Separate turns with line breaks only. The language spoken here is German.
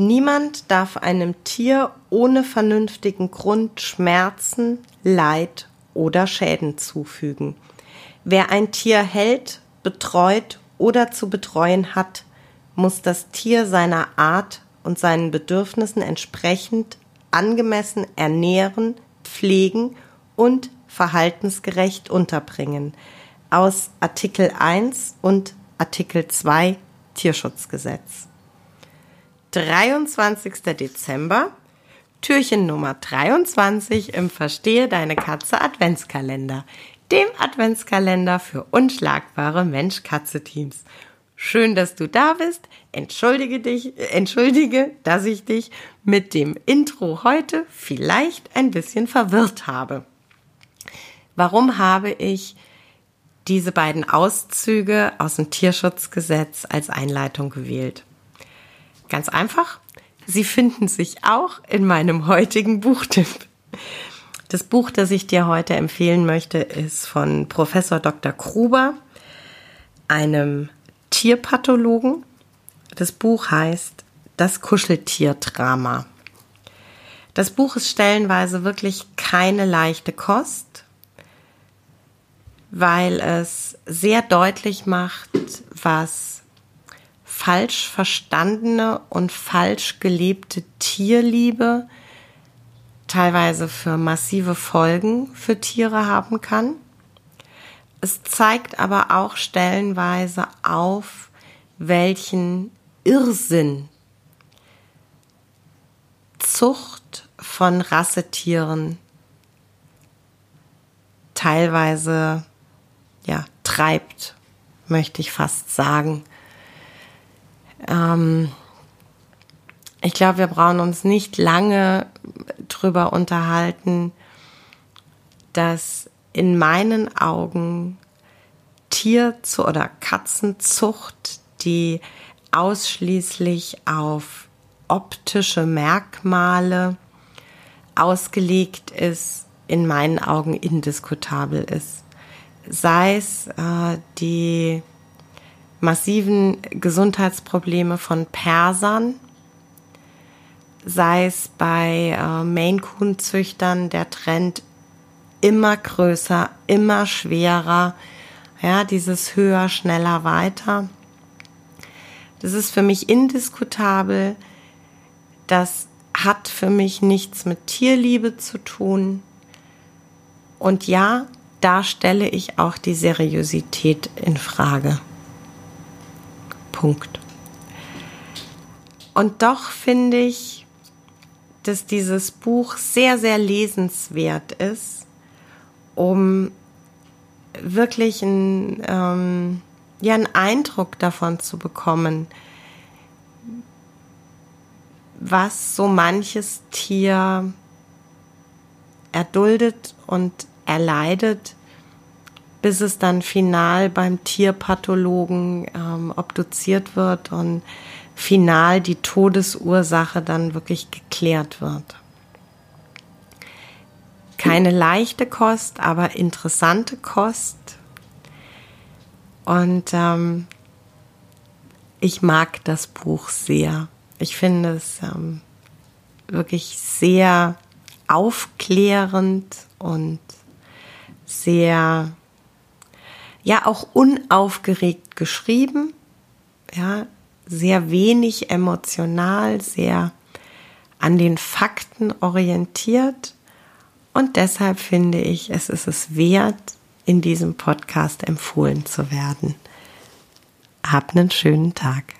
Niemand darf einem Tier ohne vernünftigen Grund Schmerzen, Leid oder Schäden zufügen. Wer ein Tier hält, betreut oder zu betreuen hat, muss das Tier seiner Art und seinen Bedürfnissen entsprechend angemessen ernähren, pflegen und verhaltensgerecht unterbringen. Aus Artikel 1 und Artikel 2 Tierschutzgesetz. 23. Dezember, Türchen Nummer 23 im Verstehe deine Katze Adventskalender, dem Adventskalender für unschlagbare Mensch-Katze-Teams. Schön, dass du da bist. Entschuldige dich, entschuldige, dass ich dich mit dem Intro heute vielleicht ein bisschen verwirrt habe. Warum habe ich diese beiden Auszüge aus dem Tierschutzgesetz als Einleitung gewählt? Ganz einfach. Sie finden sich auch in meinem heutigen Buchtipp. Das Buch, das ich dir heute empfehlen möchte, ist von Professor Dr. Gruber, einem Tierpathologen. Das Buch heißt Das Kuscheltierdrama. Das Buch ist stellenweise wirklich keine leichte Kost, weil es sehr deutlich macht, was falsch verstandene und falsch gelebte Tierliebe teilweise für massive Folgen für Tiere haben kann. Es zeigt aber auch stellenweise auf, welchen Irrsinn Zucht von Rassetieren teilweise ja treibt, möchte ich fast sagen. Ähm, ich glaube, wir brauchen uns nicht lange drüber unterhalten, dass in meinen Augen Tier- oder Katzenzucht, die ausschließlich auf optische Merkmale ausgelegt ist, in meinen Augen indiskutabel ist. Sei es äh, die massiven Gesundheitsprobleme von Persern, sei es bei äh, Maine Coon Züchtern der Trend immer größer, immer schwerer. Ja, dieses höher, schneller, weiter. Das ist für mich indiskutabel. Das hat für mich nichts mit Tierliebe zu tun. Und ja, da stelle ich auch die Seriosität in Frage. Punkt. Und doch finde ich, dass dieses Buch sehr, sehr lesenswert ist um wirklich ein, ähm, ja, einen Eindruck davon zu bekommen, was so manches Tier erduldet und erleidet, bis es dann final beim Tierpathologen ähm, obduziert wird und final die Todesursache dann wirklich geklärt wird keine leichte Kost, aber interessante Kost. Und ähm, ich mag das Buch sehr. Ich finde es ähm, wirklich sehr aufklärend und sehr, ja, auch unaufgeregt geschrieben. Ja, sehr wenig emotional, sehr an den Fakten orientiert und deshalb finde ich, es ist es wert, in diesem Podcast empfohlen zu werden. Hab einen schönen Tag.